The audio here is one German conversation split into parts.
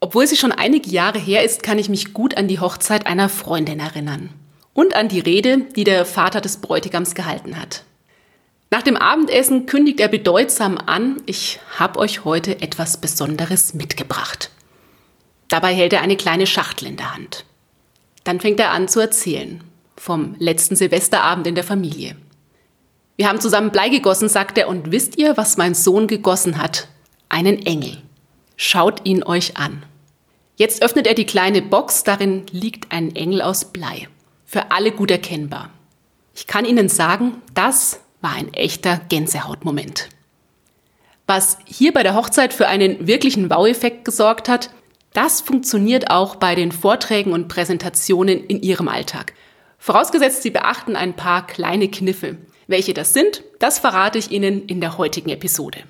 Obwohl sie schon einige Jahre her ist, kann ich mich gut an die Hochzeit einer Freundin erinnern. Und an die Rede, die der Vater des Bräutigams gehalten hat. Nach dem Abendessen kündigt er bedeutsam an, ich habe euch heute etwas Besonderes mitgebracht. Dabei hält er eine kleine Schachtel in der Hand. Dann fängt er an zu erzählen vom letzten Silvesterabend in der Familie. Wir haben zusammen Blei gegossen, sagt er, und wisst ihr, was mein Sohn gegossen hat? Einen Engel. Schaut ihn euch an. Jetzt öffnet er die kleine Box, darin liegt ein Engel aus Blei. Für alle gut erkennbar. Ich kann Ihnen sagen, das war ein echter Gänsehautmoment. Was hier bei der Hochzeit für einen wirklichen Wow-Effekt gesorgt hat, das funktioniert auch bei den Vorträgen und Präsentationen in Ihrem Alltag. Vorausgesetzt, Sie beachten ein paar kleine Kniffe. Welche das sind, das verrate ich Ihnen in der heutigen Episode.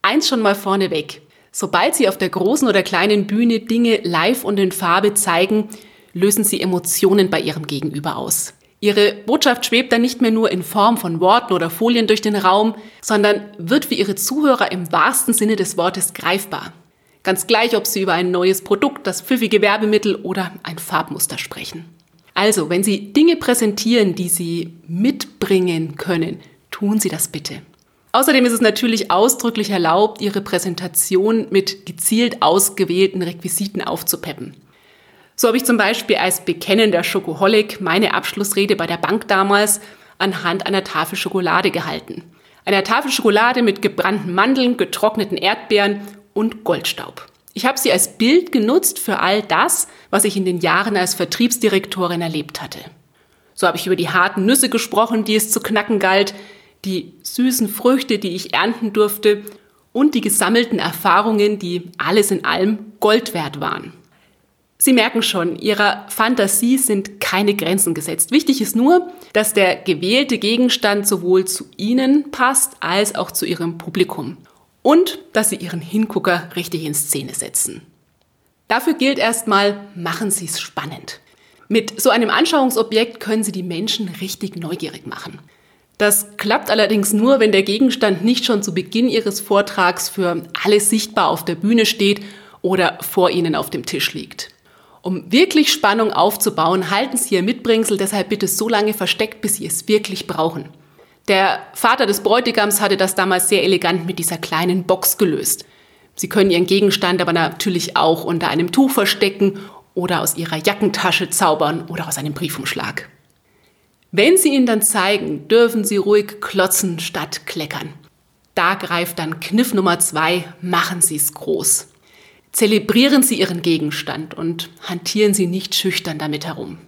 Eins schon mal vorneweg. Sobald Sie auf der großen oder kleinen Bühne Dinge live und in Farbe zeigen, lösen Sie Emotionen bei Ihrem Gegenüber aus. Ihre Botschaft schwebt dann nicht mehr nur in Form von Worten oder Folien durch den Raum, sondern wird für Ihre Zuhörer im wahrsten Sinne des Wortes greifbar. Ganz gleich, ob Sie über ein neues Produkt, das pfiffige Werbemittel oder ein Farbmuster sprechen. Also, wenn Sie Dinge präsentieren, die Sie mitbringen können, tun Sie das bitte. Außerdem ist es natürlich ausdrücklich erlaubt, Ihre Präsentation mit gezielt ausgewählten Requisiten aufzupeppen. So habe ich zum Beispiel als bekennender Schokoholic meine Abschlussrede bei der Bank damals anhand einer Tafel Schokolade gehalten. Einer Tafel Schokolade mit gebrannten Mandeln, getrockneten Erdbeeren und Goldstaub. Ich habe sie als Bild genutzt für all das, was ich in den Jahren als Vertriebsdirektorin erlebt hatte. So habe ich über die harten Nüsse gesprochen, die es zu knacken galt, die süßen Früchte, die ich ernten durfte und die gesammelten Erfahrungen, die alles in allem Gold wert waren. Sie merken schon, Ihrer Fantasie sind keine Grenzen gesetzt. Wichtig ist nur, dass der gewählte Gegenstand sowohl zu Ihnen passt als auch zu Ihrem Publikum. Und dass Sie Ihren Hingucker richtig in Szene setzen. Dafür gilt erstmal, machen Sie es spannend. Mit so einem Anschauungsobjekt können Sie die Menschen richtig neugierig machen. Das klappt allerdings nur, wenn der Gegenstand nicht schon zu Beginn Ihres Vortrags für alle sichtbar auf der Bühne steht oder vor Ihnen auf dem Tisch liegt. Um wirklich Spannung aufzubauen, halten Sie Ihr Mitbringsel deshalb bitte so lange versteckt, bis Sie es wirklich brauchen. Der Vater des Bräutigams hatte das damals sehr elegant mit dieser kleinen Box gelöst. Sie können Ihren Gegenstand aber natürlich auch unter einem Tuch verstecken oder aus Ihrer Jackentasche zaubern oder aus einem Briefumschlag. Wenn Sie ihn dann zeigen, dürfen Sie ruhig klotzen statt kleckern. Da greift dann Kniff Nummer zwei, machen Sie es groß. Zelebrieren Sie Ihren Gegenstand und hantieren Sie nicht schüchtern damit herum.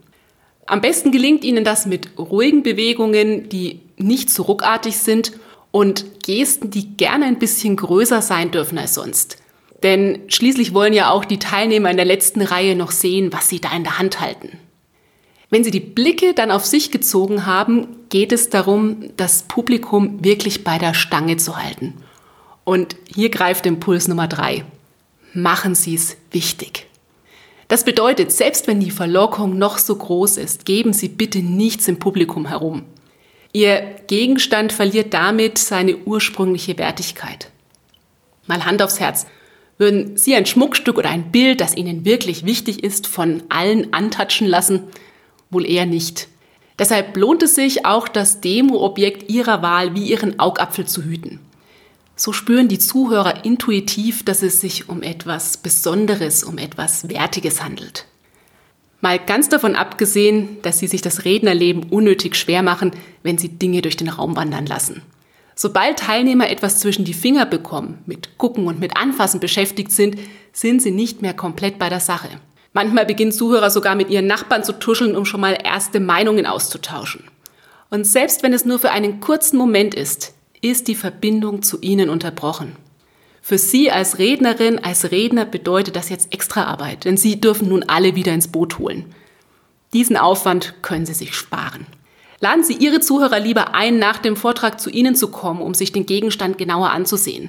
Am besten gelingt Ihnen das mit ruhigen Bewegungen, die nicht zu ruckartig sind und Gesten, die gerne ein bisschen größer sein dürfen als sonst. Denn schließlich wollen ja auch die Teilnehmer in der letzten Reihe noch sehen, was Sie da in der Hand halten. Wenn Sie die Blicke dann auf sich gezogen haben, geht es darum, das Publikum wirklich bei der Stange zu halten. Und hier greift Impuls Nummer drei. Machen Sie es wichtig. Das bedeutet, selbst wenn die Verlockung noch so groß ist, geben Sie bitte nichts im Publikum herum. Ihr Gegenstand verliert damit seine ursprüngliche Wertigkeit. Mal Hand aufs Herz. Würden Sie ein Schmuckstück oder ein Bild, das Ihnen wirklich wichtig ist, von allen antatschen lassen, Wohl eher nicht. Deshalb lohnt es sich auch, das Demo-Objekt Ihrer Wahl wie Ihren Augapfel zu hüten. So spüren die Zuhörer intuitiv, dass es sich um etwas Besonderes, um etwas Wertiges handelt. Mal ganz davon abgesehen, dass Sie sich das Rednerleben unnötig schwer machen, wenn Sie Dinge durch den Raum wandern lassen. Sobald Teilnehmer etwas zwischen die Finger bekommen, mit Gucken und mit Anfassen beschäftigt sind, sind sie nicht mehr komplett bei der Sache. Manchmal beginnen Zuhörer sogar mit ihren Nachbarn zu tuscheln, um schon mal erste Meinungen auszutauschen. Und selbst wenn es nur für einen kurzen Moment ist, ist die Verbindung zu ihnen unterbrochen. Für Sie als Rednerin, als Redner bedeutet das jetzt extra Arbeit, denn Sie dürfen nun alle wieder ins Boot holen. Diesen Aufwand können Sie sich sparen. Laden Sie Ihre Zuhörer lieber ein, nach dem Vortrag zu Ihnen zu kommen, um sich den Gegenstand genauer anzusehen.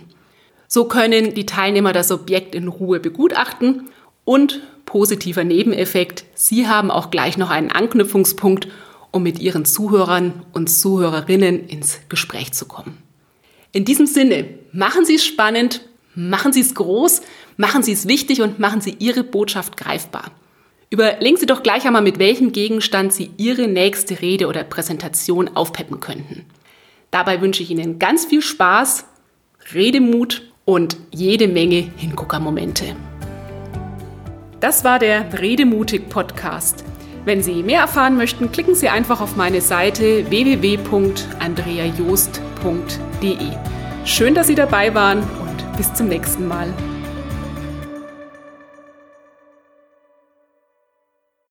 So können die Teilnehmer das Objekt in Ruhe begutachten und positiver Nebeneffekt, Sie haben auch gleich noch einen Anknüpfungspunkt, um mit Ihren Zuhörern und Zuhörerinnen ins Gespräch zu kommen. In diesem Sinne, machen Sie es spannend, machen Sie es groß, machen Sie es wichtig und machen Sie Ihre Botschaft greifbar. Überlegen Sie doch gleich einmal, mit welchem Gegenstand Sie Ihre nächste Rede oder Präsentation aufpeppen könnten. Dabei wünsche ich Ihnen ganz viel Spaß, Redemut und jede Menge Hinguckermomente. Das war der Redemutig Podcast. Wenn Sie mehr erfahren möchten, klicken Sie einfach auf meine Seite www.andreajost.de. Schön, dass Sie dabei waren und bis zum nächsten Mal.